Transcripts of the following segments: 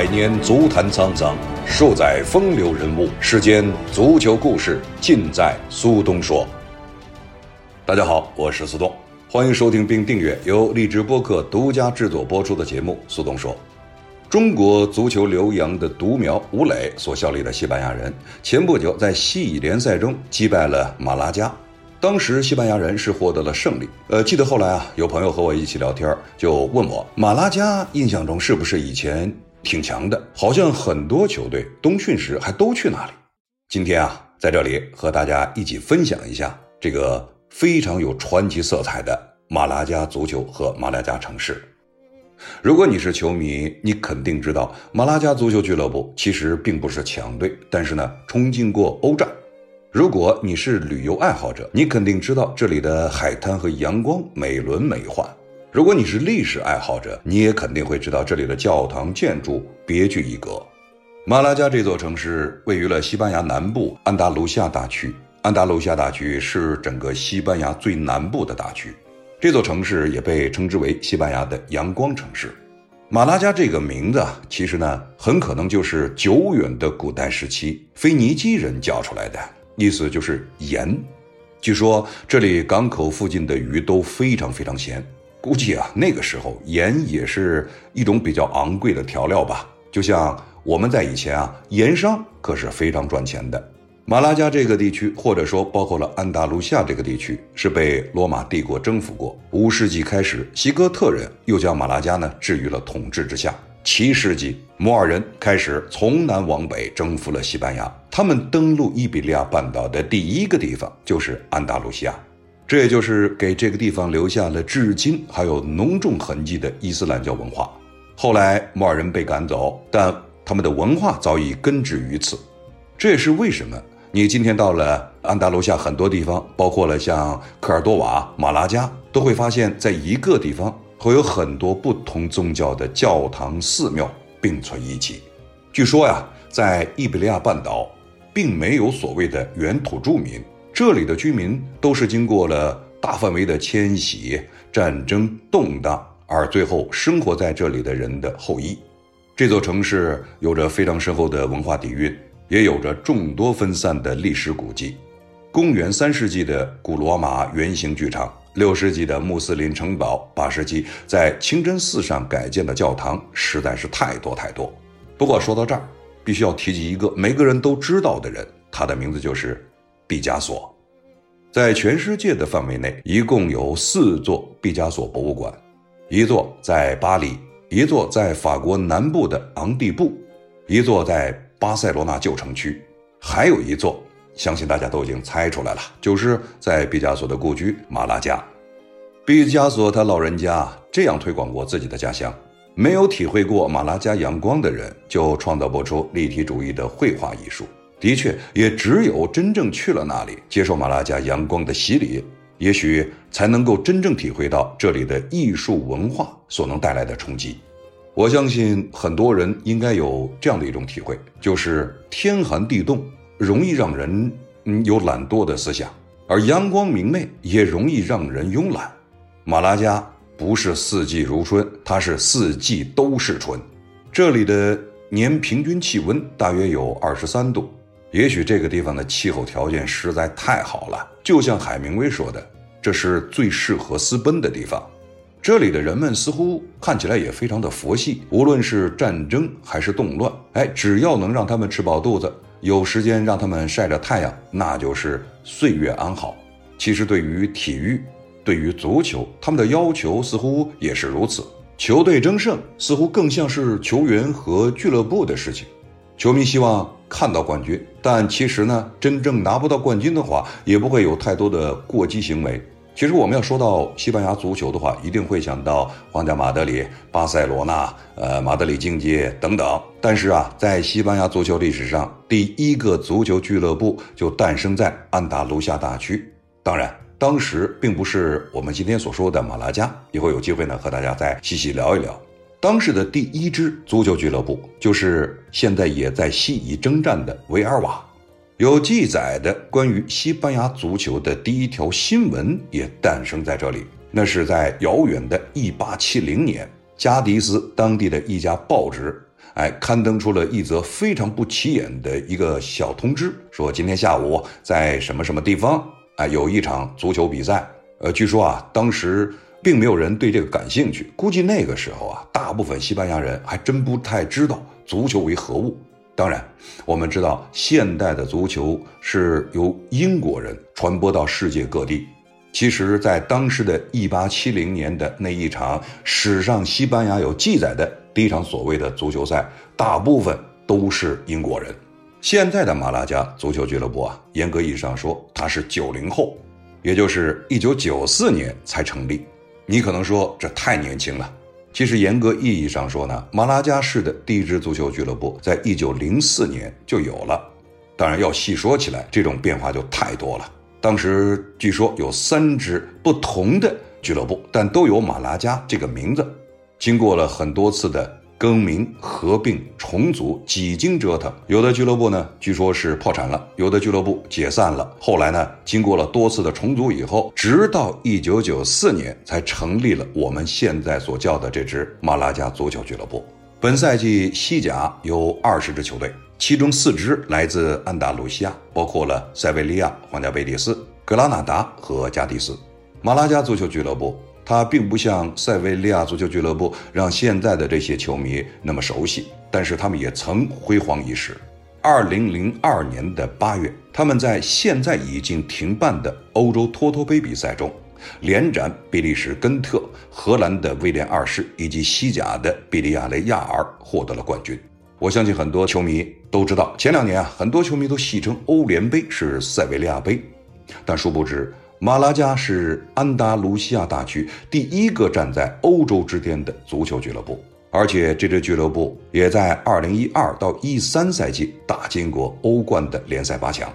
百年足坛沧桑，数载风流人物，世间足球故事尽在苏东说。大家好，我是苏东，欢迎收听并订阅由荔枝播客独家制作播出的节目《苏东说》。中国足球留洋的独苗吴磊所效力的西班牙人，前不久在西乙联赛中击败了马拉加。当时西班牙人是获得了胜利。呃，记得后来啊，有朋友和我一起聊天，就问我马拉加印象中是不是以前挺强的？好像很多球队冬训时还都去那里。今天啊，在这里和大家一起分享一下这个非常有传奇色彩的马拉加足球和马拉加城市。如果你是球迷，你肯定知道马拉加足球俱乐部其实并不是强队，但是呢，冲进过欧战。如果你是旅游爱好者，你肯定知道这里的海滩和阳光美轮美奂；如果你是历史爱好者，你也肯定会知道这里的教堂建筑别具一格。马拉加这座城市位于了西班牙南部安达卢西亚大区，安达卢西亚大区是整个西班牙最南部的大区。这座城市也被称之为西班牙的阳光城市。马拉加这个名字啊，其实呢，很可能就是久远的古代时期腓尼基人叫出来的。意思就是盐，据说这里港口附近的鱼都非常非常咸，估计啊那个时候盐也是一种比较昂贵的调料吧。就像我们在以前啊，盐商可是非常赚钱的。马拉加这个地区，或者说包括了安达卢西亚这个地区，是被罗马帝国征服过。五世纪开始，西哥特人又将马拉加呢置于了统治之下。七世纪，摩尔人开始从南往北征服了西班牙。他们登陆伊比利亚半岛的第一个地方就是安达卢西亚，这也就是给这个地方留下了至今还有浓重痕迹的伊斯兰教文化。后来摩尔人被赶走，但他们的文化早已根植于此。这也是为什么你今天到了安达卢西亚很多地方，包括了像科尔多瓦、马拉加，都会发现在一个地方。会有很多不同宗教的教堂、寺庙并存一起。据说呀，在伊比利亚半岛，并没有所谓的原土著民，这里的居民都是经过了大范围的迁徙、战争、动荡，而最后生活在这里的人的后裔。这座城市有着非常深厚的文化底蕴，也有着众多分散的历史古迹。公元三世纪的古罗马圆形剧场。六世纪的穆斯林城堡，八世纪在清真寺上改建的教堂，实在是太多太多。不过说到这儿，必须要提及一个每个人都知道的人，他的名字就是毕加索。在全世界的范围内，一共有四座毕加索博物馆，一座在巴黎，一座在法国南部的昂蒂布，一座在巴塞罗那旧城区，还有一座。相信大家都已经猜出来了，就是在毕加索的故居马拉加。毕加索他老人家这样推广过自己的家乡：没有体会过马拉加阳光的人，就创造不出立体主义的绘画艺术。的确，也只有真正去了那里，接受马拉加阳光的洗礼，也许才能够真正体会到这里的艺术文化所能带来的冲击。我相信很多人应该有这样的一种体会，就是天寒地冻。容易让人嗯有懒惰的思想，而阳光明媚也容易让人慵懒。马拉加不是四季如春，它是四季都是春。这里的年平均气温大约有二十三度，也许这个地方的气候条件实在太好了，就像海明威说的，这是最适合私奔的地方。这里的人们似乎看起来也非常的佛系，无论是战争还是动乱，哎，只要能让他们吃饱肚子。有时间让他们晒着太阳，那就是岁月安好。其实对于体育，对于足球，他们的要求似乎也是如此。球队争胜似乎更像是球员和俱乐部的事情。球迷希望看到冠军，但其实呢，真正拿不到冠军的话，也不会有太多的过激行为。其实我们要说到西班牙足球的话，一定会想到皇家马德里、巴塞罗那、呃马德里竞技等等。但是啊，在西班牙足球历史上，第一个足球俱乐部就诞生在安达卢西亚大区。当然，当时并不是我们今天所说的马拉加。以后有机会呢，和大家再细细聊一聊。当时的第一支足球俱乐部，就是现在也在西乙征战的维尔瓦。有记载的关于西班牙足球的第一条新闻也诞生在这里。那是在遥远的1870年，加迪斯当地的一家报纸哎，刊登出了一则非常不起眼的一个小通知，说今天下午在什么什么地方，哎，有一场足球比赛。呃，据说啊，当时并没有人对这个感兴趣，估计那个时候啊，大部分西班牙人还真不太知道足球为何物。当然，我们知道现代的足球是由英国人传播到世界各地。其实，在当时的1870年的那一场史上西班牙有记载的第一场所谓的足球赛，大部分都是英国人。现在的马拉加足球俱乐部啊，严格意义上说，它是九零后，也就是1994年才成立。你可能说这太年轻了。其实严格意义上说呢，马拉加市的第一支足球俱乐部在一九零四年就有了。当然，要细说起来，这种变化就太多了。当时据说有三支不同的俱乐部，但都有马拉加这个名字。经过了很多次的更名、合并、重组，几经折腾，有的俱乐部呢，据说是破产了；有的俱乐部解散了。后来呢，经过了多次的重组以后，直到一九九四年才成立了我们现在所叫的这支马拉加足球俱乐部。本赛季西甲有二十支球队。其中四支来自安达卢西亚，包括了塞维利亚、皇家贝蒂斯、格拉纳达和加迪斯。马拉加足球俱乐部，他并不像塞维利亚足球俱乐部让现在的这些球迷那么熟悉，但是他们也曾辉煌一时。二零零二年的八月，他们在现在已经停办的欧洲托托杯比赛中，连斩比利时根特、荷兰的威廉二世以及西甲的比利亚雷亚尔，获得了冠军。我相信很多球迷都知道，前两年啊，很多球迷都戏称欧联杯是塞维利亚杯，但殊不知，马拉加是安达卢西亚大区第一个站在欧洲之巅的足球俱乐部，而且这支俱乐部也在2012到13赛季打进过欧冠的联赛八强。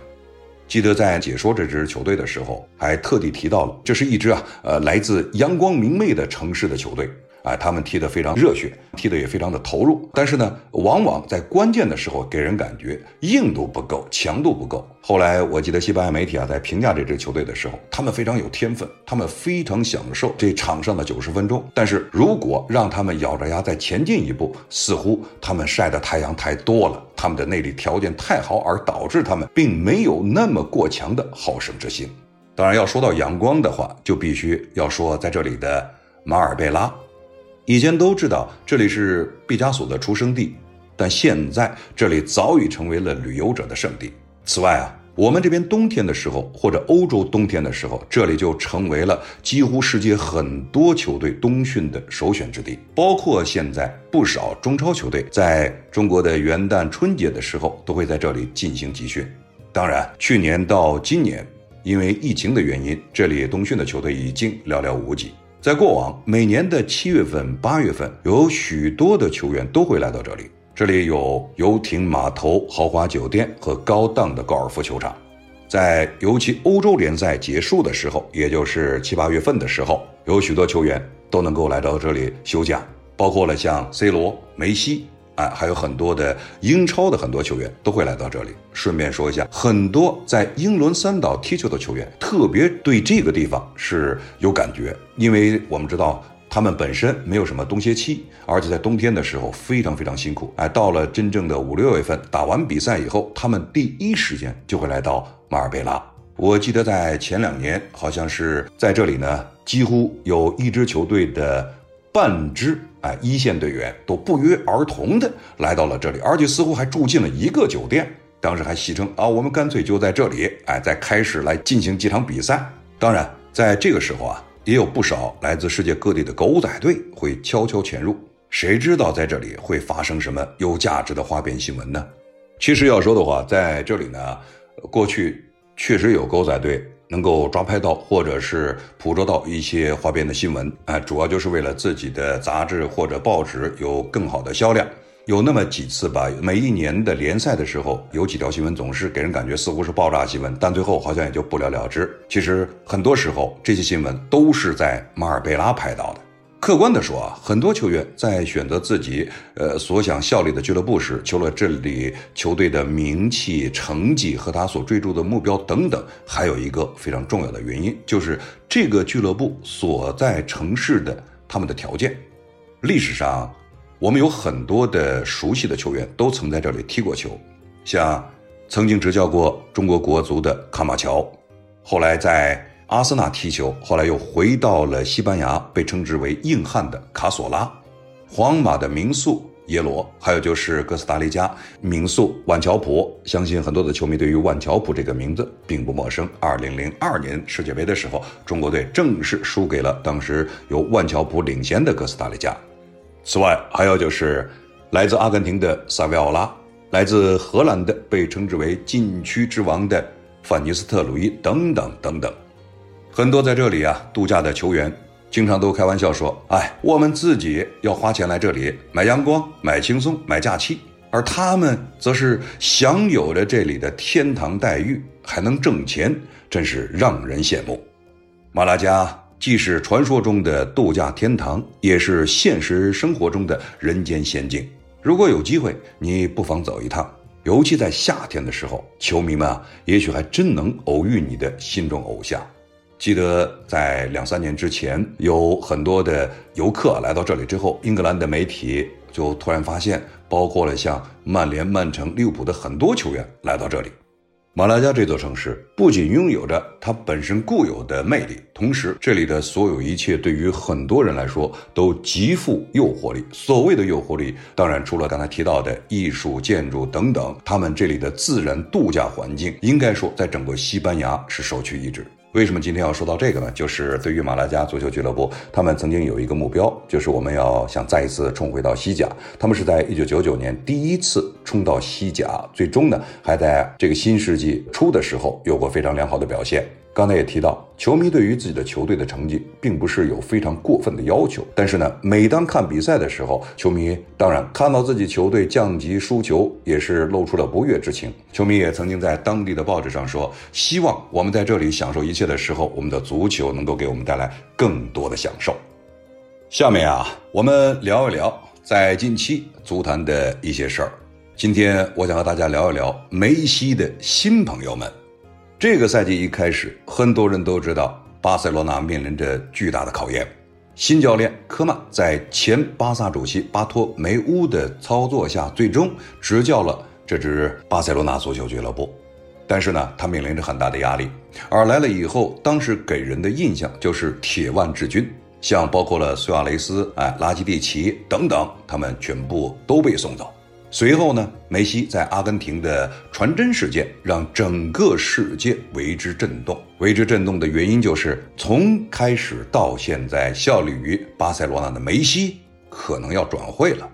记得在解说这支球队的时候，还特地提到了，这是一支啊，呃，来自阳光明媚的城市的球队。哎，他们踢得非常热血，踢得也非常的投入，但是呢，往往在关键的时候给人感觉硬度不够，强度不够。后来我记得西班牙媒体啊在评价这支球队的时候，他们非常有天分，他们非常享受这场上的九十分钟。但是如果让他们咬着牙再前进一步，似乎他们晒的太阳太多了，他们的内力条件太好，而导致他们并没有那么过强的好胜之心。当然，要说到阳光的话，就必须要说在这里的马尔贝拉。以前都知道这里是毕加索的出生地，但现在这里早已成为了旅游者的圣地。此外啊，我们这边冬天的时候，或者欧洲冬天的时候，这里就成为了几乎世界很多球队冬训的首选之地。包括现在不少中超球队在中国的元旦、春节的时候，都会在这里进行集训。当然，去年到今年，因为疫情的原因，这里冬训的球队已经寥寥无几。在过往每年的七月份、八月份，有许多的球员都会来到这里。这里有游艇码头、豪华酒店和高档的高尔夫球场。在尤其欧洲联赛结束的时候，也就是七八月份的时候，有许多球员都能够来到这里休假，包括了像 C 罗、梅西。哎，还有很多的英超的很多球员都会来到这里。顺便说一下，很多在英伦三岛踢球的球员特别对这个地方是有感觉，因为我们知道他们本身没有什么冬歇期，而且在冬天的时候非常非常辛苦。哎，到了真正的五六月份打完比赛以后，他们第一时间就会来到马尔贝拉。我记得在前两年，好像是在这里呢，几乎有一支球队的半支。哎，一线队员都不约而同的来到了这里，而且似乎还住进了一个酒店。当时还戏称啊，我们干脆就在这里，哎，再开始来进行几场比赛。当然，在这个时候啊，也有不少来自世界各地的狗仔队会悄悄潜入。谁知道在这里会发生什么有价值的花边新闻呢？其实要说的话，在这里呢，过去确实有狗仔队。能够抓拍到或者是捕捉到一些花边的新闻，啊，主要就是为了自己的杂志或者报纸有更好的销量。有那么几次吧，每一年的联赛的时候，有几条新闻总是给人感觉似乎是爆炸新闻，但最后好像也就不了了之。其实很多时候，这些新闻都是在马尔贝拉拍到的。客观的说啊，很多球员在选择自己呃所想效力的俱乐部时，除了这里球队的名气、成绩和他所追逐的目标等等，还有一个非常重要的原因，就是这个俱乐部所在城市的他们的条件。历史上，我们有很多的熟悉的球员都曾在这里踢过球，像曾经执教过中国国足的卡马乔，后来在阿森纳踢球，后来又回到了西班牙，被称之为硬汉的卡索拉，皇马的名宿。耶罗，还有就是哥斯达黎加名宿万乔普，相信很多的球迷对于万乔普这个名字并不陌生。二零零二年世界杯的时候，中国队正式输给了当时由万乔普领衔的哥斯达黎加。此外，还有就是来自阿根廷的萨维奥拉，来自荷兰的被称之为禁区之王的范尼斯特鲁伊等等等等，很多在这里啊度假的球员。经常都开玩笑说：“哎，我们自己要花钱来这里买阳光、买轻松、买假期，而他们则是享有着这里的天堂待遇，还能挣钱，真是让人羡慕。”马拉加既是传说中的度假天堂，也是现实生活中的人间仙境。如果有机会，你不妨走一趟，尤其在夏天的时候，球迷们啊，也许还真能偶遇你的心中偶像。记得在两三年之前，有很多的游客来到这里之后，英格兰的媒体就突然发现，包括了像曼联、曼城、利物浦的很多球员来到这里。马拉加这座城市不仅拥有着它本身固有的魅力，同时这里的所有一切对于很多人来说都极富诱惑力。所谓的诱惑力，当然除了刚才提到的艺术、建筑等等，他们这里的自然度假环境，应该说在整个西班牙是首屈一指。为什么今天要说到这个呢？就是对于马拉加足球俱乐部，他们曾经有一个目标，就是我们要想再一次冲回到西甲。他们是在一九九九年第一次冲到西甲，最终呢，还在这个新世纪初的时候有过非常良好的表现。刚才也提到，球迷对于自己的球队的成绩，并不是有非常过分的要求。但是呢，每当看比赛的时候，球迷当然看到自己球队降级输球，也是露出了不悦之情。球迷也曾经在当地的报纸上说，希望我们在这里享受一切的时候，我们的足球能够给我们带来更多的享受。下面啊，我们聊一聊在近期足坛的一些事儿。今天我想和大家聊一聊梅西的新朋友们。这个赛季一开始，很多人都知道巴塞罗那面临着巨大的考验。新教练科曼在前巴萨主席巴托梅乌的操作下，最终执教了这支巴塞罗那足球俱乐部。但是呢，他面临着很大的压力。而来了以后，当时给人的印象就是铁腕治军，像包括了苏亚雷斯、哎拉基蒂奇等等，他们全部都被送走。随后呢，梅西在阿根廷的传真事件让整个世界为之震动。为之震动的原因就是，从开始到现在效力于巴塞罗那的梅西可能要转会了。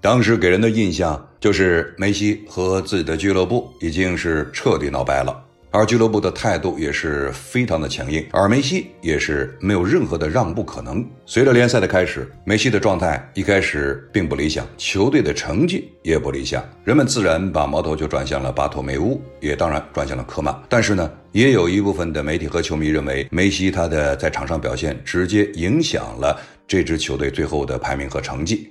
当时给人的印象就是梅西和自己的俱乐部已经是彻底闹掰了。而俱乐部的态度也是非常的强硬，而梅西也是没有任何的让步可能。随着联赛的开始，梅西的状态一开始并不理想，球队的成绩也不理想，人们自然把矛头就转向了巴托梅乌，也当然转向了科曼。但是呢，也有一部分的媒体和球迷认为，梅西他的在场上表现直接影响了这支球队最后的排名和成绩。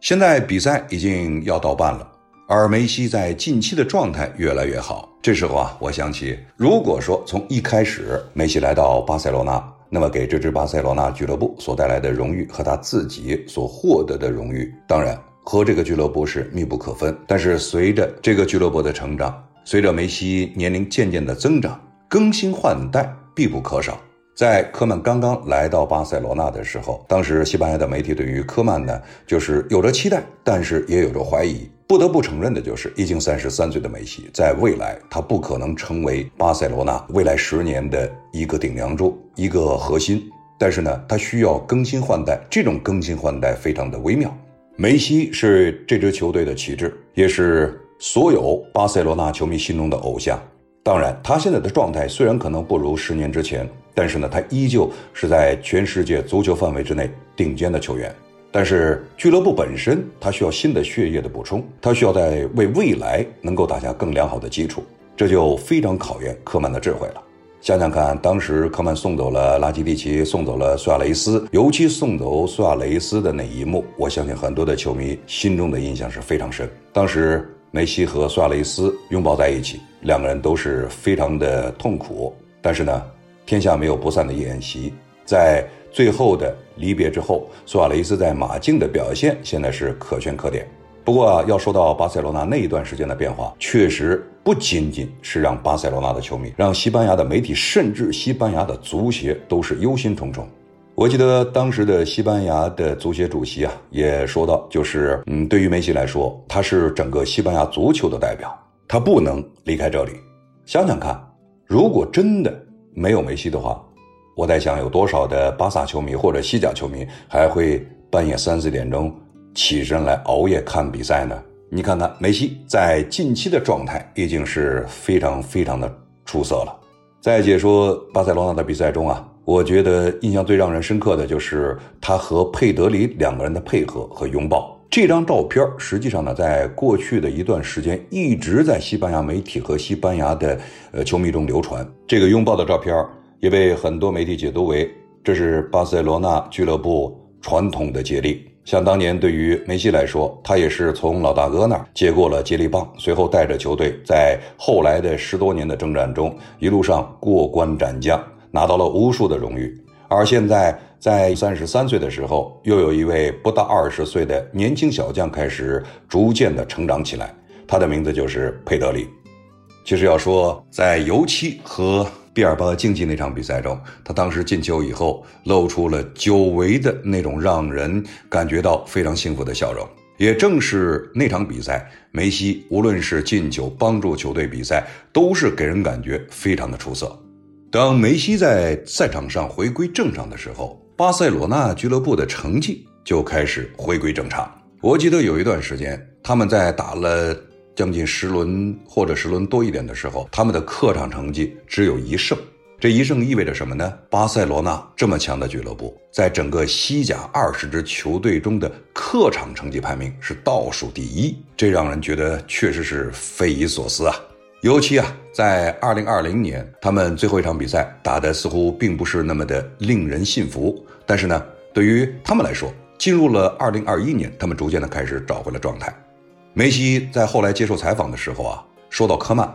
现在比赛已经要到半了。而梅西在近期的状态越来越好。这时候啊，我想起，如果说从一开始梅西来到巴塞罗那，那么给这支巴塞罗那俱乐部所带来的荣誉和他自己所获得的荣誉，当然和这个俱乐部是密不可分。但是随着这个俱乐部的成长，随着梅西年龄渐渐的增长，更新换代必不可少。在科曼刚刚来到巴塞罗那的时候，当时西班牙的媒体对于科曼呢，就是有着期待，但是也有着怀疑。不得不承认的就是，已经三十三岁的梅西，在未来他不可能成为巴塞罗那未来十年的一个顶梁柱、一个核心。但是呢，他需要更新换代，这种更新换代非常的微妙。梅西是这支球队的旗帜，也是所有巴塞罗那球迷心中的偶像。当然，他现在的状态虽然可能不如十年之前，但是呢，他依旧是在全世界足球范围之内顶尖的球员。但是俱乐部本身，它需要新的血液的补充，它需要在为未来能够打下更良好的基础，这就非常考验科曼的智慧了。想想看，当时科曼送走了拉基蒂奇，送走了苏亚雷斯，尤其送走苏亚雷斯的那一幕，我相信很多的球迷心中的印象是非常深。当时梅西和苏亚雷斯拥抱在一起，两个人都是非常的痛苦。但是呢，天下没有不散的宴席。在最后的离别之后，苏亚雷斯在马竞的表现现在是可圈可点。不过啊，要说到巴塞罗那那一段时间的变化，确实不仅仅是让巴塞罗那的球迷、让西班牙的媒体，甚至西班牙的足协都是忧心忡忡。我记得当时的西班牙的足协主席啊，也说到，就是嗯，对于梅西来说，他是整个西班牙足球的代表，他不能离开这里。想想看，如果真的没有梅西的话，我在想有多少的巴萨球迷或者西甲球迷还会半夜三四点钟。起身来熬夜看比赛呢？你看看梅西在近期的状态已经是非常非常的出色了。在解说巴塞罗那的比赛中啊，我觉得印象最让人深刻的就是他和佩德里两个人的配合和拥抱。这张照片实际上呢，在过去的一段时间一直在西班牙媒体和西班牙的呃球迷中流传。这个拥抱的照片也被很多媒体解读为这是巴塞罗那俱乐部传统的接力。像当年对于梅西来说，他也是从老大哥那儿接过了接力棒，随后带着球队在后来的十多年的征战中，一路上过关斩将，拿到了无数的荣誉。而现在在三十三岁的时候，又有一位不到二十岁的年轻小将开始逐渐的成长起来，他的名字就是佩德里。其实要说在油漆和。毕尔巴鄂竞技那场比赛中，他当时进球以后，露出了久违的那种让人感觉到非常幸福的笑容。也正是那场比赛，梅西无论是进球、帮助球队比赛，都是给人感觉非常的出色。当梅西在赛场上回归正常的时候，巴塞罗那俱乐部的成绩就开始回归正常。我记得有一段时间，他们在打了。将近十轮或者十轮多一点的时候，他们的客场成绩只有一胜。这一胜意味着什么呢？巴塞罗那这么强的俱乐部，在整个西甲二十支球队中的客场成绩排名是倒数第一，这让人觉得确实是匪夷所思啊！尤其啊，在二零二零年，他们最后一场比赛打的似乎并不是那么的令人信服。但是呢，对于他们来说，进入了二零二一年，他们逐渐的开始找回了状态。梅西在后来接受采访的时候啊，说到科曼，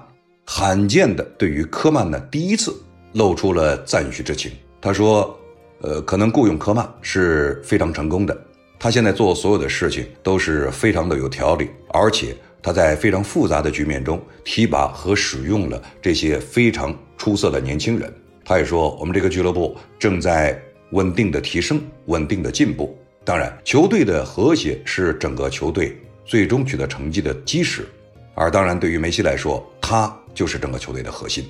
罕见的对于科曼呢，第一次露出了赞许之情。他说：“呃，可能雇佣科曼是非常成功的。他现在做所有的事情都是非常的有条理，而且他在非常复杂的局面中提拔和使用了这些非常出色的年轻人。他也说，我们这个俱乐部正在稳定的提升，稳定的进步。当然，球队的和谐是整个球队。”最终取得成绩的基石，而当然，对于梅西来说，他就是整个球队的核心。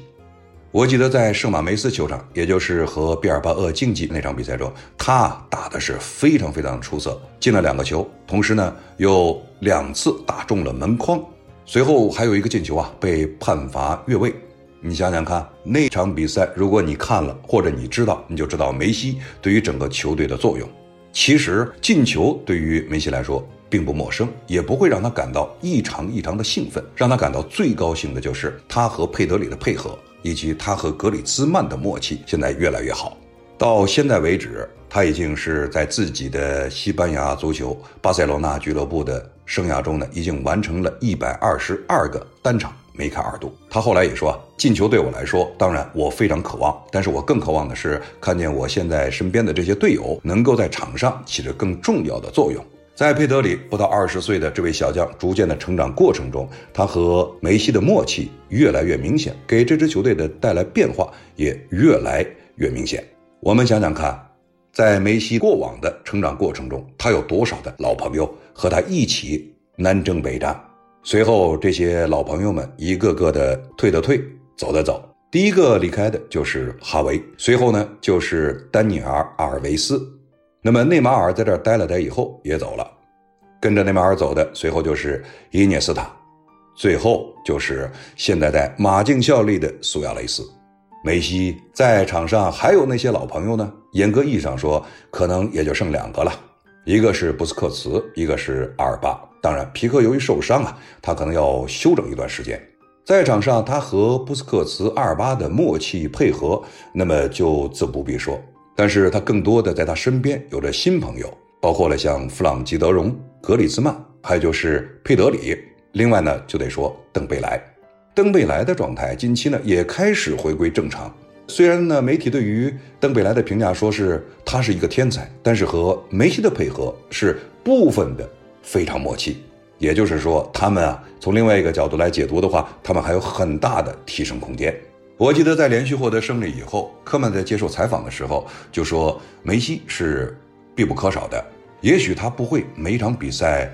我记得在圣马梅斯球场，也就是和毕尔巴鄂竞技那场比赛中，他打的是非常非常出色，进了两个球，同时呢，又两次打中了门框。随后还有一个进球啊，被判罚越位。你想想看，那场比赛，如果你看了或者你知道，你就知道梅西对于整个球队的作用。其实进球对于梅西来说。并不陌生，也不会让他感到异常异常的兴奋。让他感到最高兴的就是他和佩德里的配合，以及他和格里兹曼的默契现在越来越好。到现在为止，他已经是在自己的西班牙足球巴塞罗那俱乐部的生涯中呢，已经完成了一百二十二个单场梅开二度。他后来也说啊，进球对我来说，当然我非常渴望，但是我更渴望的是看见我现在身边的这些队友能够在场上起着更重要的作用。在佩德里不到二十岁的这位小将逐渐的成长过程中，他和梅西的默契越来越明显，给这支球队的带来变化也越来越明显。我们想想看，在梅西过往的成长过程中，他有多少的老朋友和他一起南征北战？随后这些老朋友们一个个的退的退，走的走。第一个离开的就是哈维，随后呢就是丹尼尔·阿尔维斯。那么内马尔在这儿待了待以后也走了，跟着内马尔走的，随后就是伊涅斯塔，最后就是现在在马竞效力的苏亚雷斯。梅西在场上还有那些老朋友呢？严格意义上说，可能也就剩两个了，一个是布斯克茨，一个是阿尔巴。当然，皮克由于受伤啊，他可能要休整一段时间。在场上，他和布斯克茨、阿尔巴的默契配合，那么就自不必说。但是他更多的在他身边有着新朋友，包括了像弗朗基德容、格里兹曼，还有就是佩德里。另外呢，就得说登贝莱。登贝莱的状态近期呢也开始回归正常。虽然呢，媒体对于登贝莱的评价说是他是一个天才，但是和梅西的配合是部分的非常默契。也就是说，他们啊，从另外一个角度来解读的话，他们还有很大的提升空间。我记得在连续获得胜利以后，科曼在接受采访的时候就说，梅西是必不可少的。也许他不会每一场比赛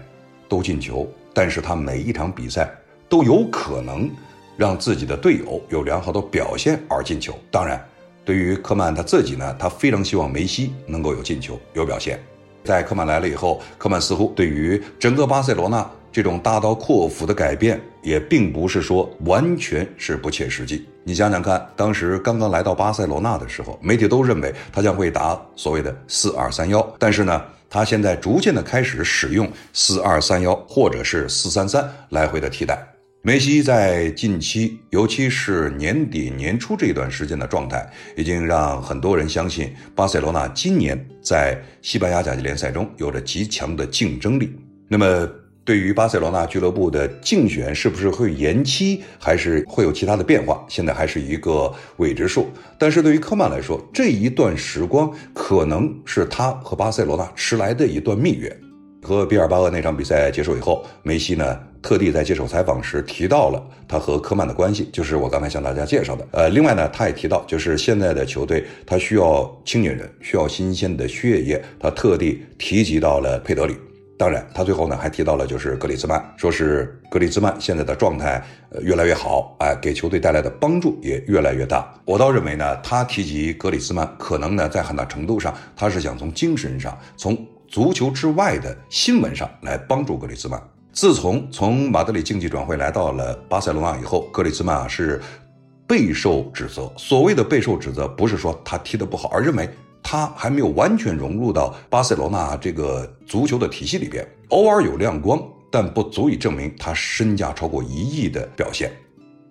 都进球，但是他每一场比赛都有可能。让自己的队友有良好的表现而进球。当然，对于科曼他自己呢，他非常希望梅西能够有进球、有表现。在科曼来了以后，科曼似乎对于整个巴塞罗那这种大刀阔斧的改变，也并不是说完全是不切实际。你想想看，当时刚刚来到巴塞罗那的时候，媒体都认为他将会打所谓的四二三幺，但是呢，他现在逐渐的开始使用四二三幺或者是四三三来回的替代。梅西在近期，尤其是年底年初这段时间的状态，已经让很多人相信巴塞罗那今年在西班牙甲级联赛中有着极强的竞争力。那么，对于巴塞罗那俱乐部的竞选是不是会延期，还是会有其他的变化，现在还是一个未知数。但是对于科曼来说，这一段时光可能是他和巴塞罗那迟来的一段蜜月。和比尔巴鄂那场比赛结束以后，梅西呢特地在接受采访时提到了他和科曼的关系，就是我刚才向大家介绍的。呃，另外呢，他也提到，就是现在的球队他需要青年人，需要新鲜的血液，他特地提及到了佩德里。当然，他最后呢还提到了就是格里兹曼，说是格里兹曼现在的状态呃越来越好，哎，给球队带来的帮助也越来越大。我倒认为呢，他提及格里兹曼，可能呢在很大程度上他是想从精神上从。足球之外的新闻上来帮助格里兹曼。自从从马德里竞技转会来到了巴塞罗那以后，格里兹曼啊是备受指责。所谓的备受指责，不是说他踢得不好，而认为他还没有完全融入到巴塞罗那这个足球的体系里边。偶尔有亮光，但不足以证明他身价超过一亿的表现。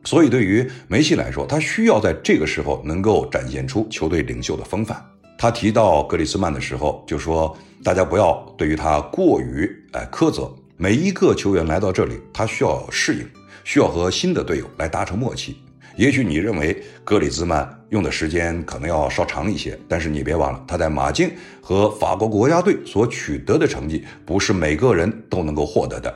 所以对于梅西来说，他需要在这个时候能够展现出球队领袖的风范。他提到格里兹曼的时候，就说大家不要对于他过于哎苛责。每一个球员来到这里，他需要适应，需要和新的队友来达成默契。也许你认为格里兹曼用的时间可能要稍长一些，但是你别忘了，他在马竞和法国国家队所取得的成绩，不是每个人都能够获得的。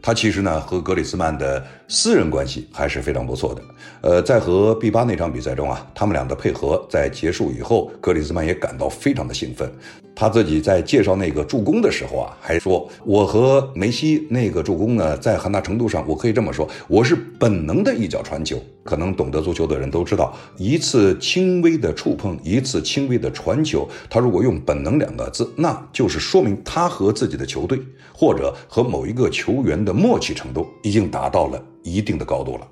他其实呢和格里兹曼的私人关系还是非常不错的。呃，在和 B 八那场比赛中啊，他们俩的配合在结束以后，格里兹曼也感到非常的兴奋。他自己在介绍那个助攻的时候啊，还说我和梅西那个助攻呢，在很大程度上我可以这么说，我是本能的一脚传球。可能懂得足球的人都知道，一次轻微的触碰，一次轻微的传球，他如果用本能两个字，那就是说明他和自己的球队或者和某一个球员的默契程度已经达到了一定的高度了。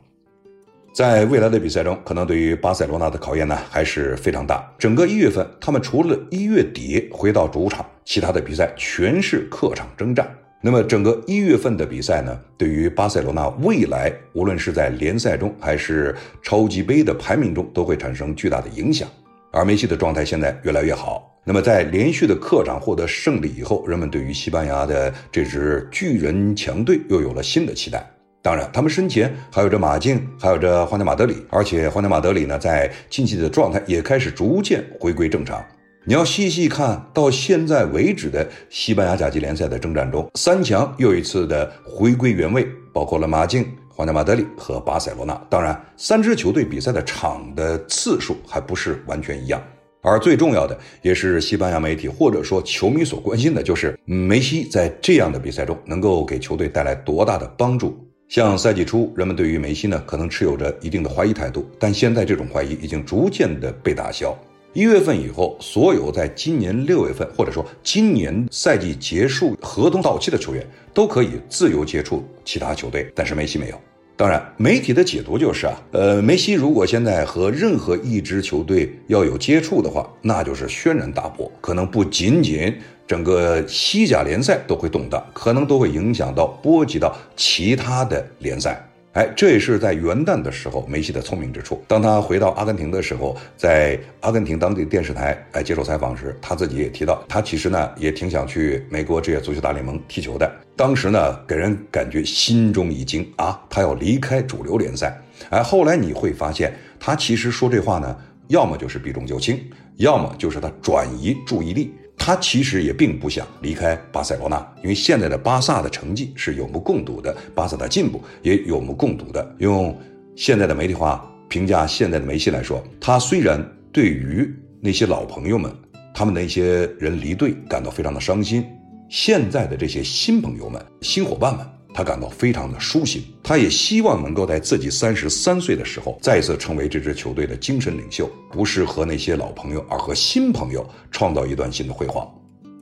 在未来的比赛中，可能对于巴塞罗那的考验呢还是非常大。整个一月份，他们除了一月底回到主场，其他的比赛全是客场征战。那么整个一月份的比赛呢，对于巴塞罗那未来，无论是在联赛中还是超级杯的排名中，都会产生巨大的影响。而梅西的状态现在越来越好。那么在连续的客场获得胜利以后，人们对于西班牙的这支巨人强队又有了新的期待。当然，他们身前还有着马竞，还有着皇家马德里，而且皇家马德里呢，在近期的状态也开始逐渐回归正常。你要细细看到现在为止的西班牙甲级联赛的征战中，三强又一次的回归原位，包括了马竞、皇家马德里和巴塞罗那。当然，三支球队比赛的场的次数还不是完全一样。而最重要的，也是西班牙媒体或者说球迷所关心的，就是梅西在这样的比赛中能够给球队带来多大的帮助。像赛季初，人们对于梅西呢可能持有着一定的怀疑态度，但现在这种怀疑已经逐渐的被打消。一月份以后，所有在今年六月份或者说今年赛季结束合同到期的球员都可以自由接触其他球队，但是梅西没有。当然，媒体的解读就是啊，呃，梅西如果现在和任何一支球队要有接触的话，那就是轩然大波，可能不仅仅整个西甲联赛都会动荡，可能都会影响到波及到其他的联赛。哎，这也是在元旦的时候梅西的聪明之处。当他回到阿根廷的时候，在阿根廷当地电视台哎接受采访时，他自己也提到，他其实呢也挺想去美国职业足球大联盟踢球的。当时呢，给人感觉心中一惊啊，他要离开主流联赛。哎，后来你会发现，他其实说这话呢，要么就是避重就轻，要么就是他转移注意力。他其实也并不想离开巴塞罗那，因为现在的巴萨的成绩是有目共睹的，巴萨的进步也有目共睹的。用现在的媒体话评价现在的梅西来说，他虽然对于那些老朋友们，他们那些人离队感到非常的伤心，现在的这些新朋友们、新伙伴们。他感到非常的舒心，他也希望能够在自己三十三岁的时候再次成为这支球队的精神领袖，不是和那些老朋友，而和新朋友创造一段新的辉煌。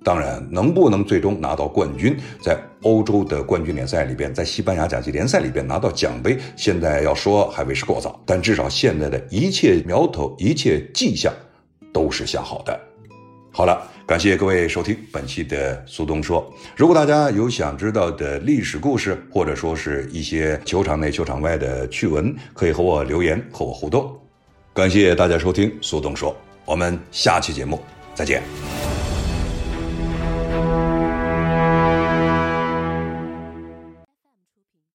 当然，能不能最终拿到冠军，在欧洲的冠军联赛里边，在西班牙甲级联赛里边拿到奖杯，现在要说还为时过早。但至少现在的一切苗头、一切迹象都是向好的。好了。感谢各位收听本期的苏东说。如果大家有想知道的历史故事，或者说是一些球场内、球场外的趣闻，可以和我留言和我互动。感谢大家收听苏东说，我们下期节目再见。